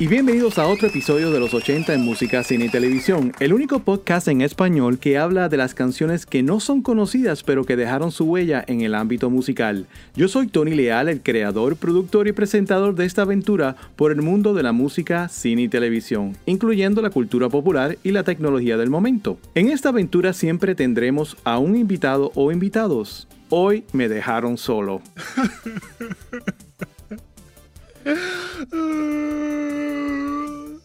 Y bienvenidos a otro episodio de los 80 en música, cine y televisión, el único podcast en español que habla de las canciones que no son conocidas pero que dejaron su huella en el ámbito musical. Yo soy Tony Leal, el creador, productor y presentador de esta aventura por el mundo de la música, cine y televisión, incluyendo la cultura popular y la tecnología del momento. En esta aventura siempre tendremos a un invitado o invitados. Hoy me dejaron solo.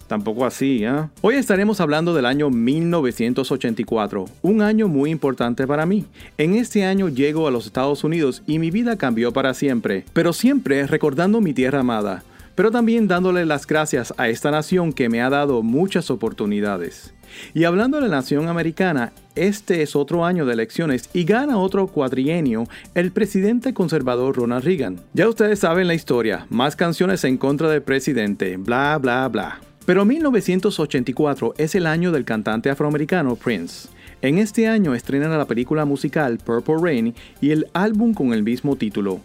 Tampoco así, ¿eh? Hoy estaremos hablando del año 1984, un año muy importante para mí. En este año llego a los Estados Unidos y mi vida cambió para siempre, pero siempre recordando mi tierra amada, pero también dándole las gracias a esta nación que me ha dado muchas oportunidades. Y hablando de la nación americana, este es otro año de elecciones y gana otro cuatrienio el presidente conservador Ronald Reagan. Ya ustedes saben la historia, más canciones en contra del presidente, bla bla bla. Pero 1984 es el año del cantante afroamericano Prince. En este año estrenan la película musical Purple Rain y el álbum con el mismo título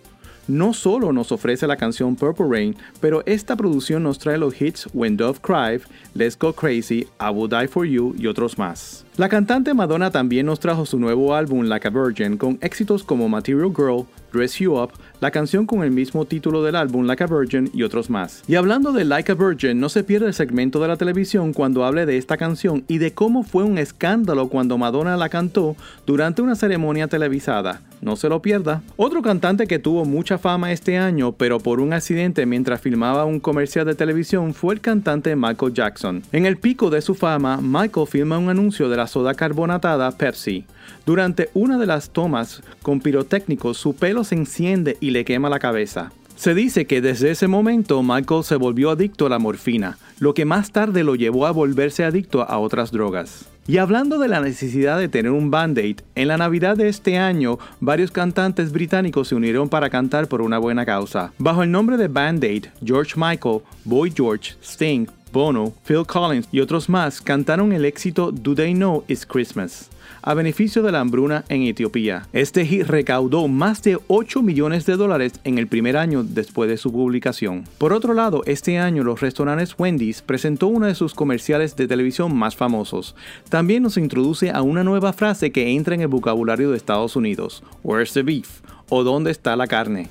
no solo nos ofrece la canción Purple Rain, pero esta producción nos trae los hits When Dove Cry, Let's Go Crazy, I Will Die For You y otros más. La cantante Madonna también nos trajo su nuevo álbum Like a Virgin con éxitos como Material Girl, Dress You Up, la canción con el mismo título del álbum Like a Virgin y otros más. Y hablando de Like a Virgin, no se pierde el segmento de la televisión cuando hable de esta canción y de cómo fue un escándalo cuando Madonna la cantó durante una ceremonia televisada. No se lo pierda. Otro cantante que tuvo mucha fama este año, pero por un accidente mientras filmaba un comercial de televisión, fue el cantante Michael Jackson. En el pico de su fama, Michael filma un anuncio de la soda carbonatada Pepsi. Durante una de las tomas con pirotécnicos, su pelo se enciende y le quema la cabeza. Se dice que desde ese momento Michael se volvió adicto a la morfina, lo que más tarde lo llevó a volverse adicto a otras drogas. Y hablando de la necesidad de tener un band-aid, en la Navidad de este año, varios cantantes británicos se unieron para cantar por una buena causa. Bajo el nombre de Band-Aid, George Michael, Boy George, Sting, Bono, Phil Collins y otros más cantaron el éxito Do They Know It's Christmas a beneficio de la hambruna en Etiopía. Este hit recaudó más de 8 millones de dólares en el primer año después de su publicación. Por otro lado, este año los restaurantes Wendy's presentó uno de sus comerciales de televisión más famosos. También nos introduce a una nueva frase que entra en el vocabulario de Estados Unidos, Where's the beef? o ¿dónde está la carne?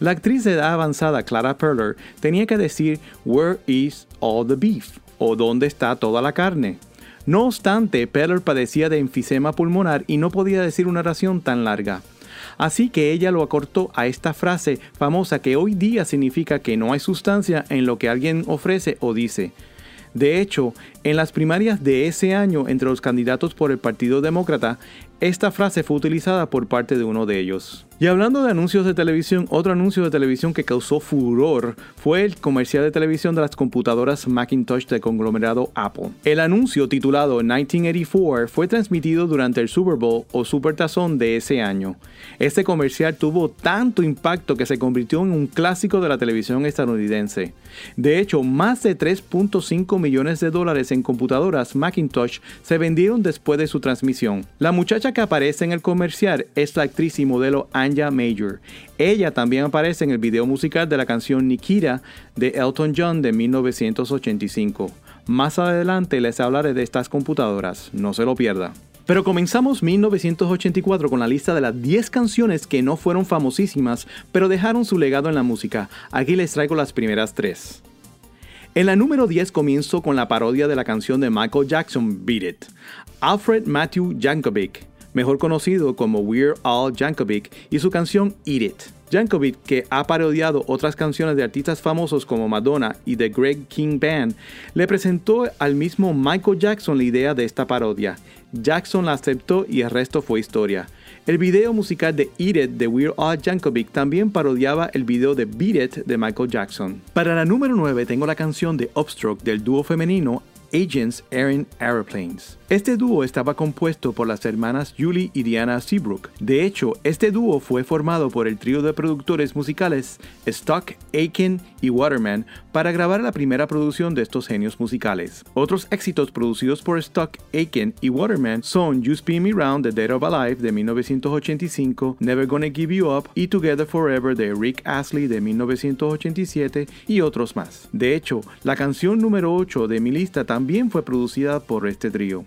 La actriz de edad avanzada Clara Perler tenía que decir Where is all the beef? o ¿dónde está toda la carne? No obstante, Peller padecía de enfisema pulmonar y no podía decir una oración tan larga. Así que ella lo acortó a esta frase famosa que hoy día significa que no hay sustancia en lo que alguien ofrece o dice. De hecho, en las primarias de ese año entre los candidatos por el Partido Demócrata, esta frase fue utilizada por parte de uno de ellos. Y hablando de anuncios de televisión, otro anuncio de televisión que causó furor fue el comercial de televisión de las computadoras Macintosh del conglomerado Apple. El anuncio titulado 1984 fue transmitido durante el Super Bowl o Super Tazón de ese año. Este comercial tuvo tanto impacto que se convirtió en un clásico de la televisión estadounidense. De hecho, más de 3.5 millones de dólares en computadoras Macintosh se vendieron después de su transmisión. La muchacha que aparece en el comercial es la actriz y modelo Major. Ella también aparece en el video musical de la canción Nikita de Elton John de 1985. Más adelante les hablaré de estas computadoras, no se lo pierda. Pero comenzamos 1984 con la lista de las 10 canciones que no fueron famosísimas, pero dejaron su legado en la música. Aquí les traigo las primeras tres. En la número 10 comienzo con la parodia de la canción de Michael Jackson, Beat It. Alfred Matthew Jankovic mejor conocido como We're All Jankovic, y su canción Eat It. Jankovic, que ha parodiado otras canciones de artistas famosos como Madonna y The Greg King Band, le presentó al mismo Michael Jackson la idea de esta parodia. Jackson la aceptó y el resto fue historia. El video musical de Eat It de We're All Jankovic también parodiaba el video de Beat It de Michael Jackson. Para la número 9 tengo la canción de Upstroke del dúo femenino Agents Aaron Aeroplanes. Este dúo estaba compuesto por las hermanas Julie y Diana Seabrook. De hecho, este dúo fue formado por el trío de productores musicales Stock, Aiken y Waterman para grabar la primera producción de estos genios musicales. Otros éxitos producidos por Stock, Aiken y Waterman son You Spin Me Round The Dead of Alive de 1985, Never Gonna Give You Up y Together Forever de Rick Astley de 1987 y otros más. De hecho, la canción número 8 de mi lista también fue producida por este trío.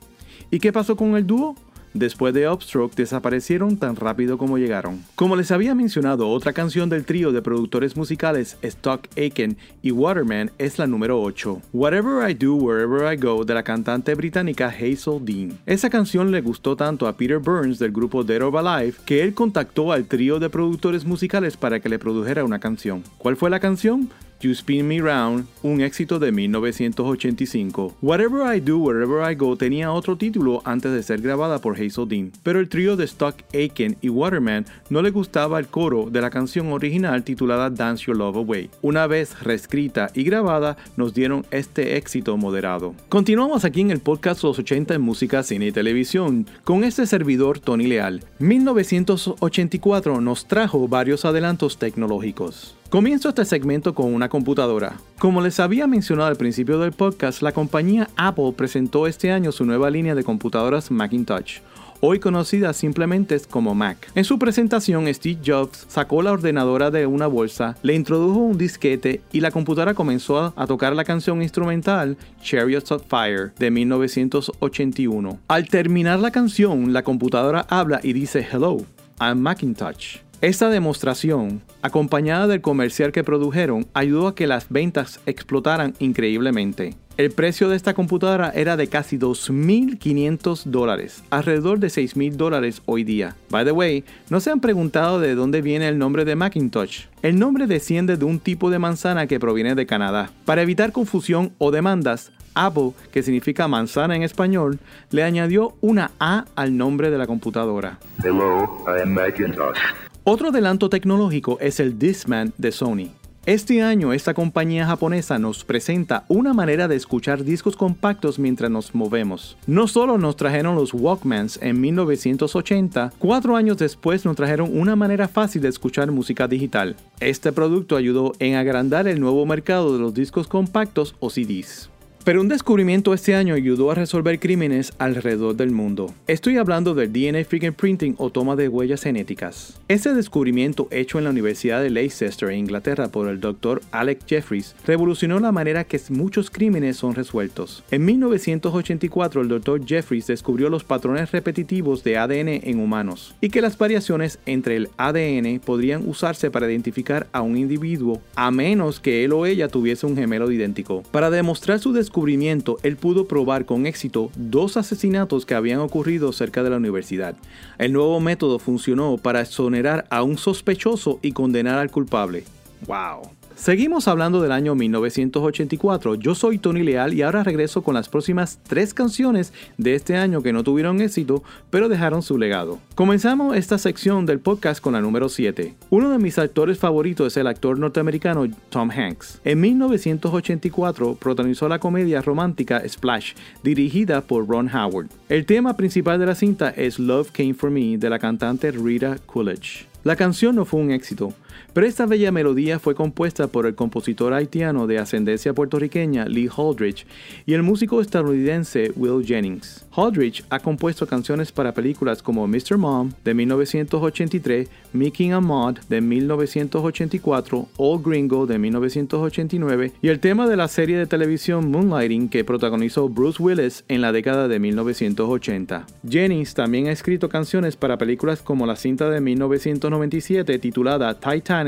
¿Y qué pasó con el dúo? Después de Upstroke desaparecieron tan rápido como llegaron. Como les había mencionado, otra canción del trío de productores musicales Stock Aiken y Waterman es la número 8, Whatever I Do Wherever I Go de la cantante británica Hazel Dean. Esa canción le gustó tanto a Peter Burns del grupo Dead or Alive que él contactó al trío de productores musicales para que le produjera una canción. ¿Cuál fue la canción? You Spin Me Round, un éxito de 1985. Whatever I Do, Wherever I Go tenía otro título antes de ser grabada por Hazel Dean, pero el trío de Stock Aiken y Waterman no le gustaba el coro de la canción original titulada Dance Your Love Away. Una vez reescrita y grabada, nos dieron este éxito moderado. Continuamos aquí en el podcast Los 80 en música, cine y televisión con este servidor Tony Leal. 1984 nos trajo varios adelantos tecnológicos. Comienzo este segmento con una computadora. Como les había mencionado al principio del podcast, la compañía Apple presentó este año su nueva línea de computadoras Macintosh hoy conocida simplemente como Mac. En su presentación, Steve Jobs sacó la ordenadora de una bolsa, le introdujo un disquete y la computadora comenzó a tocar la canción instrumental Chariots of Fire de 1981. Al terminar la canción, la computadora habla y dice Hello, I'm Macintosh. Esta demostración, acompañada del comercial que produjeron, ayudó a que las ventas explotaran increíblemente. El precio de esta computadora era de casi 2.500 dólares, alrededor de 6.000 dólares hoy día. By the way, ¿no se han preguntado de dónde viene el nombre de Macintosh? El nombre desciende de un tipo de manzana que proviene de Canadá. Para evitar confusión o demandas, Apple, que significa manzana en español, le añadió una A al nombre de la computadora. Hello, I am Macintosh. Otro adelanto tecnológico es el Discman de Sony. Este año esta compañía japonesa nos presenta una manera de escuchar discos compactos mientras nos movemos. No solo nos trajeron los Walkmans en 1980, cuatro años después nos trajeron una manera fácil de escuchar música digital. Este producto ayudó en agrandar el nuevo mercado de los discos compactos o CDs. Pero un descubrimiento este año ayudó a resolver crímenes alrededor del mundo. Estoy hablando del DNA fingerprinting o toma de huellas genéticas. Ese descubrimiento hecho en la Universidad de Leicester, Inglaterra, por el Dr. Alex Jeffries, revolucionó la manera que muchos crímenes son resueltos. En 1984, el Dr. Jeffries descubrió los patrones repetitivos de ADN en humanos y que las variaciones entre el ADN podrían usarse para identificar a un individuo a menos que él o ella tuviese un gemelo idéntico. Para demostrar su descubrimiento, descubrimiento, él pudo probar con éxito dos asesinatos que habían ocurrido cerca de la universidad. El nuevo método funcionó para exonerar a un sospechoso y condenar al culpable. ¡Wow! Seguimos hablando del año 1984. Yo soy Tony Leal y ahora regreso con las próximas tres canciones de este año que no tuvieron éxito, pero dejaron su legado. Comenzamos esta sección del podcast con la número 7. Uno de mis actores favoritos es el actor norteamericano Tom Hanks. En 1984 protagonizó la comedia romántica Splash, dirigida por Ron Howard. El tema principal de la cinta es Love Came For Me de la cantante Rita Coolidge. La canción no fue un éxito, pero esta bella melodía fue compuesta por el compositor haitiano de ascendencia puertorriqueña Lee Holdridge y el músico estadounidense Will Jennings. Holdridge ha compuesto canciones para películas como Mr. Mom de 1983, Mickey and Maud de 1984, Old Gringo de 1989 y el tema de la serie de televisión Moonlighting que protagonizó Bruce Willis en la década de 1980. Jennings también ha escrito canciones para películas como la cinta de 1997 titulada Titanic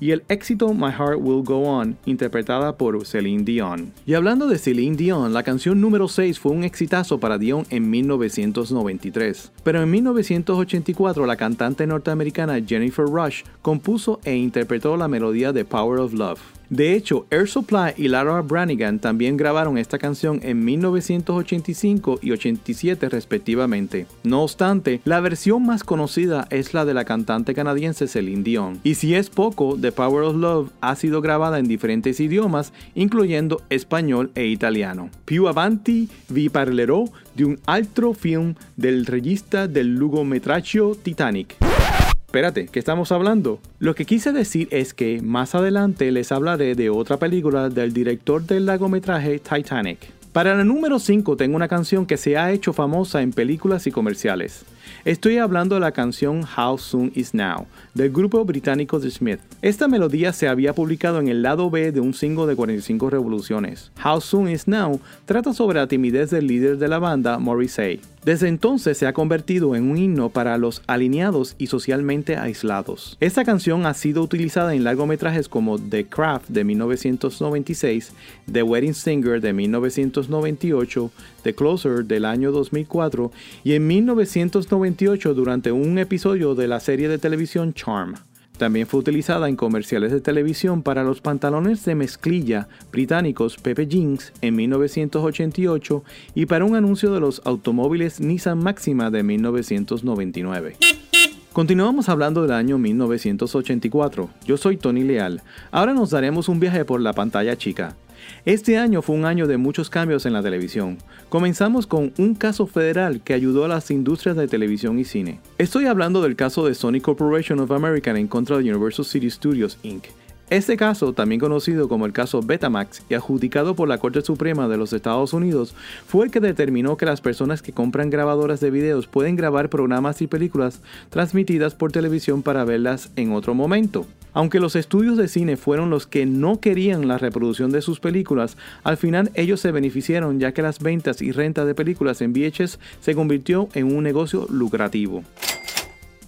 y el éxito My Heart Will Go On, interpretada por Celine Dion. Y hablando de Celine Dion, la canción número 6 fue un exitazo para Dion en 1993. Pero en 1984 la cantante norteamericana Jennifer Rush compuso e interpretó la melodía de Power of Love. De hecho, Air Supply y Lara Branigan también grabaron esta canción en 1985 y 87 respectivamente. No obstante, la versión más conocida es la de la cantante canadiense Celine Dion. Y si es poco, The Power of Love ha sido grabada en diferentes idiomas, incluyendo español e italiano. Più avanti vi parlerò di un altro film del regista del lungometraggio Titanic. Espérate, ¿qué estamos hablando? Lo que quise decir es que más adelante les hablaré de otra película del director del largometraje Titanic. Para la número 5 tengo una canción que se ha hecho famosa en películas y comerciales. Estoy hablando de la canción How Soon Is Now, del grupo británico The Smith. Esta melodía se había publicado en el lado B de un single de 45 revoluciones. How Soon Is Now trata sobre la timidez del líder de la banda, Morrissey. Desde entonces se ha convertido en un himno para los alineados y socialmente aislados. Esta canción ha sido utilizada en largometrajes como The Craft de 1996, The Wedding Singer de 1998, The Closer del año 2004 y en 1998 durante un episodio de la serie de televisión Charm. También fue utilizada en comerciales de televisión para los pantalones de mezclilla británicos Pepe Jeans en 1988 y para un anuncio de los automóviles Nissan Maxima de 1999. Continuamos hablando del año 1984. Yo soy Tony Leal. Ahora nos daremos un viaje por la pantalla chica. Este año fue un año de muchos cambios en la televisión. Comenzamos con un caso federal que ayudó a las industrias de televisión y cine. Estoy hablando del caso de Sony Corporation of America en contra de Universal City Studios Inc. Este caso, también conocido como el caso Betamax y adjudicado por la Corte Suprema de los Estados Unidos, fue el que determinó que las personas que compran grabadoras de videos pueden grabar programas y películas transmitidas por televisión para verlas en otro momento. Aunque los estudios de cine fueron los que no querían la reproducción de sus películas, al final ellos se beneficiaron ya que las ventas y renta de películas en VHS se convirtió en un negocio lucrativo.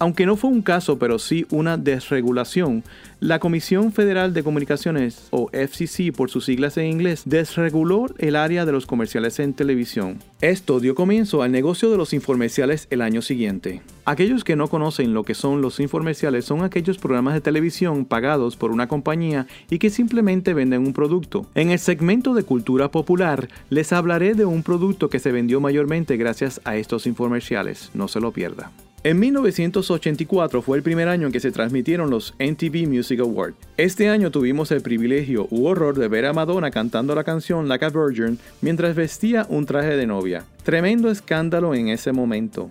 Aunque no fue un caso, pero sí una desregulación, la Comisión Federal de Comunicaciones, o FCC por sus siglas en inglés, desreguló el área de los comerciales en televisión. Esto dio comienzo al negocio de los informerciales el año siguiente. Aquellos que no conocen lo que son los informerciales son aquellos programas de televisión pagados por una compañía y que simplemente venden un producto. En el segmento de cultura popular les hablaré de un producto que se vendió mayormente gracias a estos informerciales. No se lo pierda. En 1984 fue el primer año en que se transmitieron los MTV Music Awards. Este año tuvimos el privilegio u horror de ver a Madonna cantando la canción Like a Virgin mientras vestía un traje de novia. Tremendo escándalo en ese momento.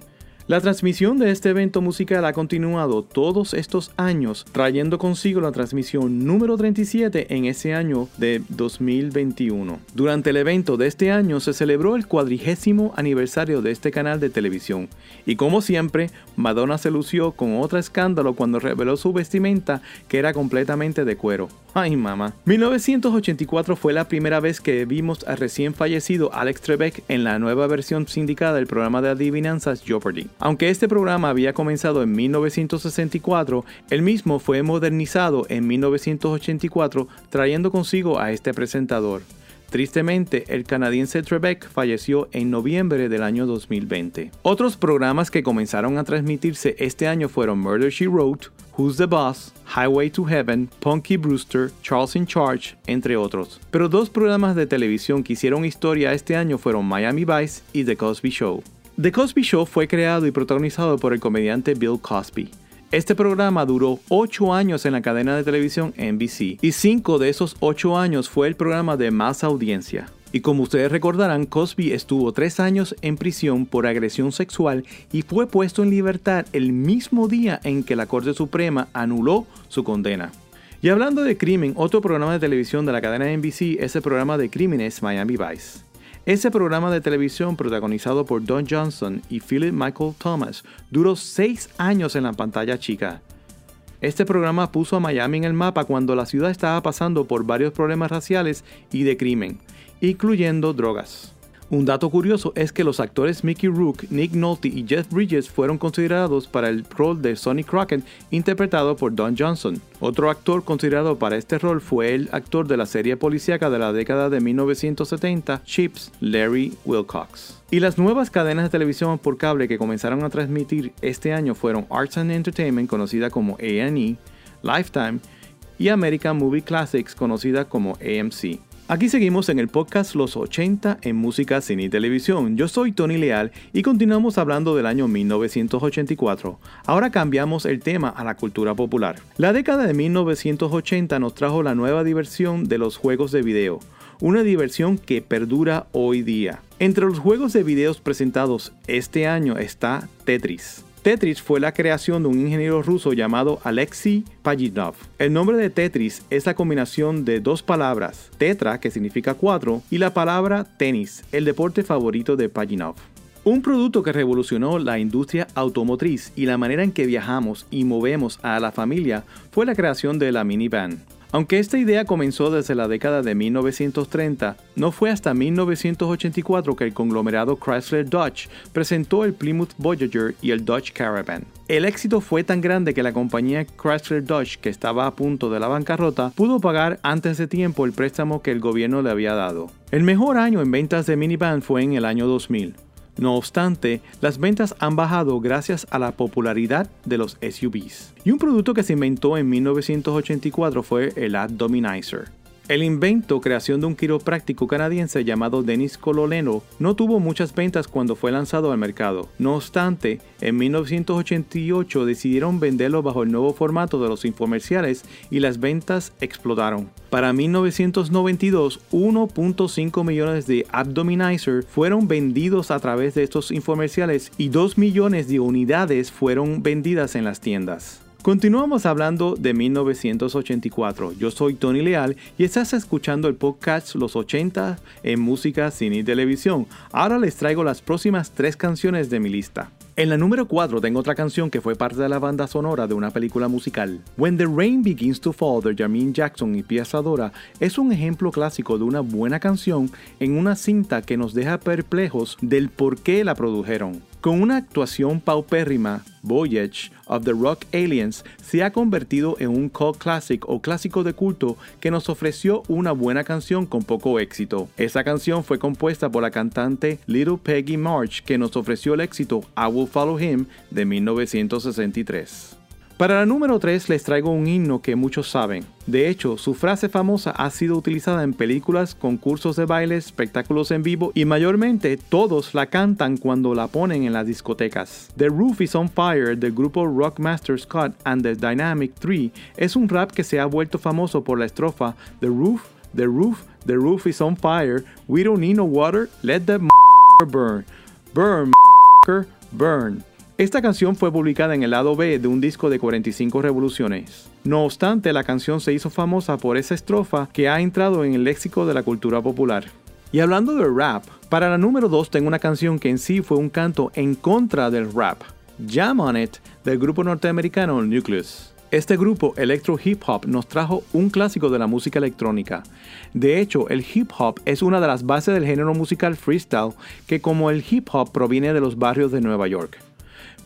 La transmisión de este evento musical ha continuado todos estos años, trayendo consigo la transmisión número 37 en ese año de 2021. Durante el evento de este año se celebró el cuadrigésimo aniversario de este canal de televisión, y como siempre, Madonna se lució con otro escándalo cuando reveló su vestimenta que era completamente de cuero. Ay mamá. 1984 fue la primera vez que vimos al recién fallecido Alex Trebek en la nueva versión sindicada del programa de adivinanzas Jeopardy. Aunque este programa había comenzado en 1964, el mismo fue modernizado en 1984 trayendo consigo a este presentador. Tristemente, el canadiense Trebek falleció en noviembre del año 2020. Otros programas que comenzaron a transmitirse este año fueron Murder She Wrote, Who's the Boss, Highway to Heaven, Punky Brewster, Charles in Charge, entre otros. Pero dos programas de televisión que hicieron historia este año fueron Miami Vice y The Cosby Show. The Cosby Show fue creado y protagonizado por el comediante Bill Cosby. Este programa duró 8 años en la cadena de televisión NBC y 5 de esos 8 años fue el programa de más audiencia. Y como ustedes recordarán, Cosby estuvo 3 años en prisión por agresión sexual y fue puesto en libertad el mismo día en que la Corte Suprema anuló su condena. Y hablando de crimen, otro programa de televisión de la cadena NBC es el programa de crímenes Miami Vice. Ese programa de televisión protagonizado por Don Johnson y Philip Michael Thomas duró seis años en la pantalla chica. Este programa puso a Miami en el mapa cuando la ciudad estaba pasando por varios problemas raciales y de crimen, incluyendo drogas. Un dato curioso es que los actores Mickey Rook, Nick Nolte y Jeff Bridges fueron considerados para el rol de Sonny Crockett interpretado por Don Johnson. Otro actor considerado para este rol fue el actor de la serie policíaca de la década de 1970, Chips, Larry Wilcox. Y las nuevas cadenas de televisión por cable que comenzaron a transmitir este año fueron Arts and Entertainment, conocida como A&E, Lifetime, y American Movie Classics conocida como AMC. Aquí seguimos en el podcast Los 80 en música, cine y televisión. Yo soy Tony Leal y continuamos hablando del año 1984. Ahora cambiamos el tema a la cultura popular. La década de 1980 nos trajo la nueva diversión de los juegos de video, una diversión que perdura hoy día. Entre los juegos de videos presentados este año está Tetris. Tetris fue la creación de un ingeniero ruso llamado Alexei Pajitnov. El nombre de Tetris es la combinación de dos palabras, tetra, que significa cuatro, y la palabra tenis, el deporte favorito de Pajitnov. Un producto que revolucionó la industria automotriz y la manera en que viajamos y movemos a la familia fue la creación de la minivan. Aunque esta idea comenzó desde la década de 1930, no fue hasta 1984 que el conglomerado Chrysler Dodge presentó el Plymouth Voyager y el Dodge Caravan. El éxito fue tan grande que la compañía Chrysler Dodge, que estaba a punto de la bancarrota, pudo pagar antes de tiempo el préstamo que el gobierno le había dado. El mejor año en ventas de minivan fue en el año 2000. No obstante, las ventas han bajado gracias a la popularidad de los SUVs. Y un producto que se inventó en 1984 fue el Abdominizer. El invento, creación de un quiropráctico canadiense llamado Denis Cololeno, no tuvo muchas ventas cuando fue lanzado al mercado. No obstante, en 1988 decidieron venderlo bajo el nuevo formato de los infomerciales y las ventas explotaron. Para 1992, 1.5 millones de Abdominizer fueron vendidos a través de estos infomerciales y 2 millones de unidades fueron vendidas en las tiendas. Continuamos hablando de 1984. Yo soy Tony Leal y estás escuchando el podcast Los 80 en música, cine y televisión. Ahora les traigo las próximas tres canciones de mi lista. En la número 4 tengo otra canción que fue parte de la banda sonora de una película musical. When the Rain Begins to Fall de Jermaine Jackson y Pia Sadora es un ejemplo clásico de una buena canción en una cinta que nos deja perplejos del por qué la produjeron. Con una actuación paupérrima, Voyage of the Rock Aliens se ha convertido en un cult classic o clásico de culto que nos ofreció una buena canción con poco éxito. Esa canción fue compuesta por la cantante Little Peggy March que nos ofreció el éxito I Will Follow Him de 1963. Para la número 3 les traigo un himno que muchos saben. De hecho, su frase famosa ha sido utilizada en películas, concursos de baile, espectáculos en vivo y mayormente todos la cantan cuando la ponen en las discotecas. The Roof is on Fire del grupo Rockmaster Scott and the Dynamic 3 es un rap que se ha vuelto famoso por la estrofa The Roof, The Roof, The Roof is on Fire, We don't need no water, let the burn, burn, burn. Esta canción fue publicada en el lado B de un disco de 45 revoluciones. No obstante, la canción se hizo famosa por esa estrofa que ha entrado en el léxico de la cultura popular. Y hablando de rap, para la número 2 tengo una canción que en sí fue un canto en contra del rap, Jam on It, del grupo norteamericano Nucleus. Este grupo electro hip hop nos trajo un clásico de la música electrónica. De hecho, el hip hop es una de las bases del género musical freestyle que como el hip hop proviene de los barrios de Nueva York.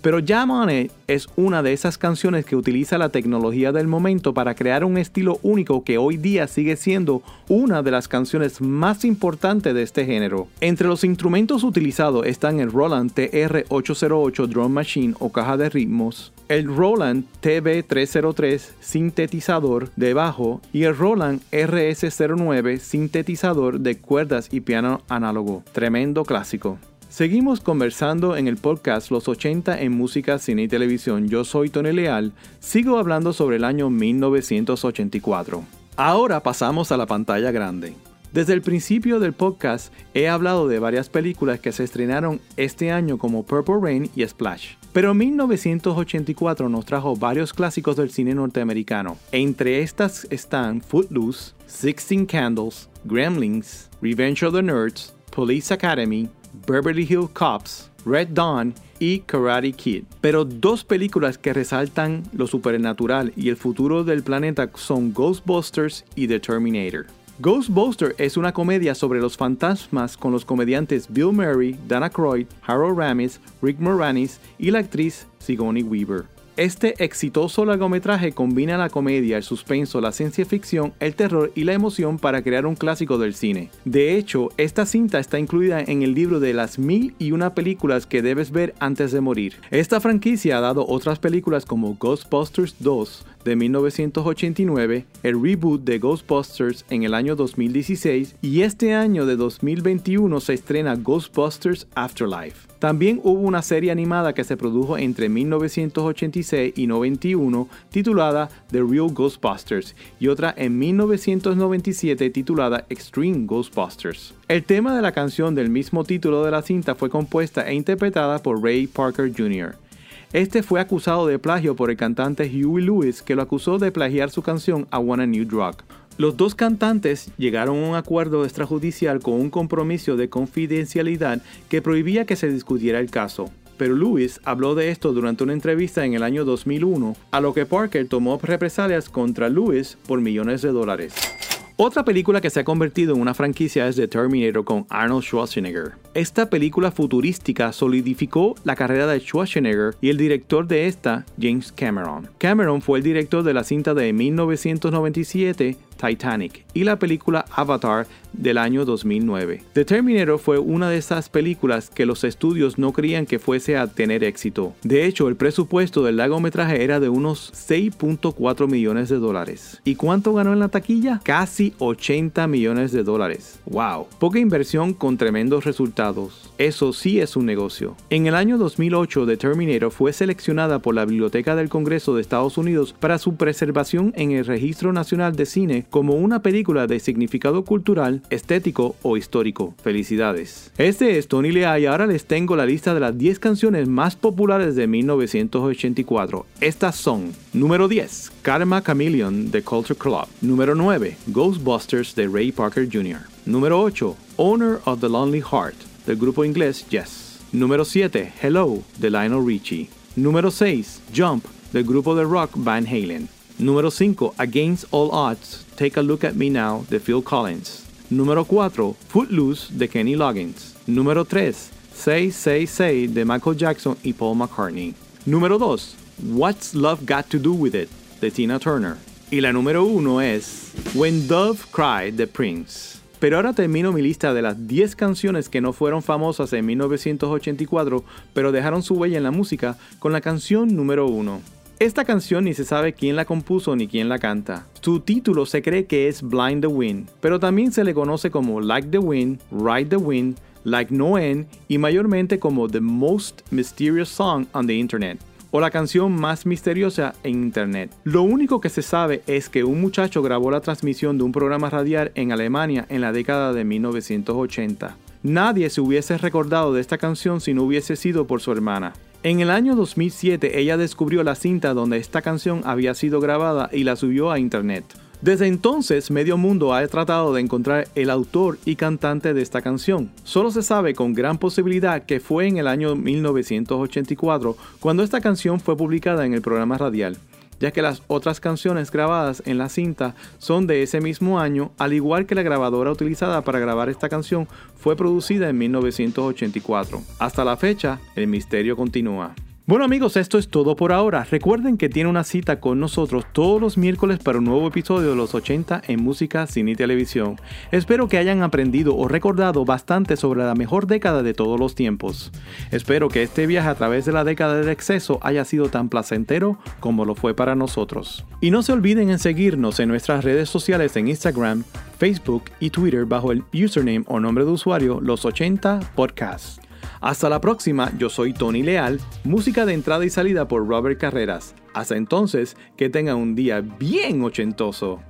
Pero Jam On It es una de esas canciones que utiliza la tecnología del momento para crear un estilo único que hoy día sigue siendo una de las canciones más importantes de este género. Entre los instrumentos utilizados están el Roland TR-808 Drum Machine o caja de ritmos, el Roland TB303 sintetizador de bajo y el Roland RS09 sintetizador de cuerdas y piano análogo. Tremendo clásico. Seguimos conversando en el podcast Los 80 en música, cine y televisión. Yo soy Tony Leal. Sigo hablando sobre el año 1984. Ahora pasamos a la pantalla grande. Desde el principio del podcast he hablado de varias películas que se estrenaron este año como Purple Rain y Splash. Pero 1984 nos trajo varios clásicos del cine norteamericano. Entre estas están Footloose, Sixteen Candles, Gremlins, Revenge of the Nerds, Police Academy, Beverly Hills Cops, Red Dawn y Karate Kid. Pero dos películas que resaltan lo supernatural y el futuro del planeta son Ghostbusters y The Terminator. Ghostbusters es una comedia sobre los fantasmas con los comediantes Bill Murray, Dana Croyd, Harold Ramis, Rick Moranis y la actriz Sigourney Weaver. Este exitoso largometraje combina la comedia, el suspenso, la ciencia ficción, el terror y la emoción para crear un clásico del cine. De hecho, esta cinta está incluida en el libro de las mil y una películas que debes ver antes de morir. Esta franquicia ha dado otras películas como Ghostbusters 2, de 1989, el reboot de Ghostbusters en el año 2016 y este año de 2021 se estrena Ghostbusters Afterlife. También hubo una serie animada que se produjo entre 1986 y 91 titulada The Real Ghostbusters y otra en 1997 titulada Extreme Ghostbusters. El tema de la canción del mismo título de la cinta fue compuesta e interpretada por Ray Parker Jr. Este fue acusado de plagio por el cantante Huey Lewis que lo acusó de plagiar su canción I Want a New Drug. Los dos cantantes llegaron a un acuerdo extrajudicial con un compromiso de confidencialidad que prohibía que se discutiera el caso. Pero Lewis habló de esto durante una entrevista en el año 2001, a lo que Parker tomó represalias contra Lewis por millones de dólares. Otra película que se ha convertido en una franquicia es The Terminator con Arnold Schwarzenegger. Esta película futurística solidificó la carrera de Schwarzenegger y el director de esta, James Cameron. Cameron fue el director de la cinta de 1997 Titanic y la película Avatar del año 2009. The Terminator fue una de esas películas que los estudios no creían que fuese a tener éxito. De hecho, el presupuesto del largometraje era de unos 6.4 millones de dólares. ¿Y cuánto ganó en la taquilla? Casi 80 millones de dólares. ¡Wow! Poca inversión con tremendos resultados. Eso sí es un negocio. En el año 2008, The Terminator fue seleccionada por la Biblioteca del Congreso de Estados Unidos para su preservación en el Registro Nacional de Cine como una película de significado cultural, estético o histórico. Felicidades. Este es Tony Lea y ahora les tengo la lista de las 10 canciones más populares de 1984. Estas son número 10, Karma Chameleon de Culture Club. Número 9, Ghostbusters de Ray Parker Jr. Número 8, Owner of the Lonely Heart del grupo inglés Yes. Número 7, Hello de Lionel Richie. Número 6, Jump del grupo de rock Van Halen. Número 5, Against All Odds, Take a Look at Me Now de Phil Collins. Número 4, Footloose de Kenny Loggins. Número 3, 666 de Michael Jackson y Paul McCartney. Número 2, What's Love Got to Do With It de Tina Turner. Y la número 1 es When Dove Cried de Prince. Pero ahora termino mi lista de las 10 canciones que no fueron famosas en 1984, pero dejaron su huella en la música con la canción número 1. Esta canción ni se sabe quién la compuso ni quién la canta. Su título se cree que es Blind the Wind, pero también se le conoce como Like the Wind, Ride the Wind, Like No End y mayormente como The Most Mysterious Song on the Internet o la canción más misteriosa en Internet. Lo único que se sabe es que un muchacho grabó la transmisión de un programa radial en Alemania en la década de 1980. Nadie se hubiese recordado de esta canción si no hubiese sido por su hermana. En el año 2007 ella descubrió la cinta donde esta canción había sido grabada y la subió a internet. Desde entonces, medio mundo ha tratado de encontrar el autor y cantante de esta canción. Solo se sabe con gran posibilidad que fue en el año 1984 cuando esta canción fue publicada en el programa radial ya que las otras canciones grabadas en la cinta son de ese mismo año, al igual que la grabadora utilizada para grabar esta canción fue producida en 1984. Hasta la fecha, el misterio continúa. Bueno amigos, esto es todo por ahora. Recuerden que tiene una cita con nosotros todos los miércoles para un nuevo episodio de los 80 en música, cine y televisión. Espero que hayan aprendido o recordado bastante sobre la mejor década de todos los tiempos. Espero que este viaje a través de la década del exceso haya sido tan placentero como lo fue para nosotros. Y no se olviden en seguirnos en nuestras redes sociales en Instagram, Facebook y Twitter bajo el username o nombre de usuario Los 80 Podcasts. Hasta la próxima, yo soy Tony Leal, música de entrada y salida por Robert Carreras. Hasta entonces, que tengan un día bien ochentoso.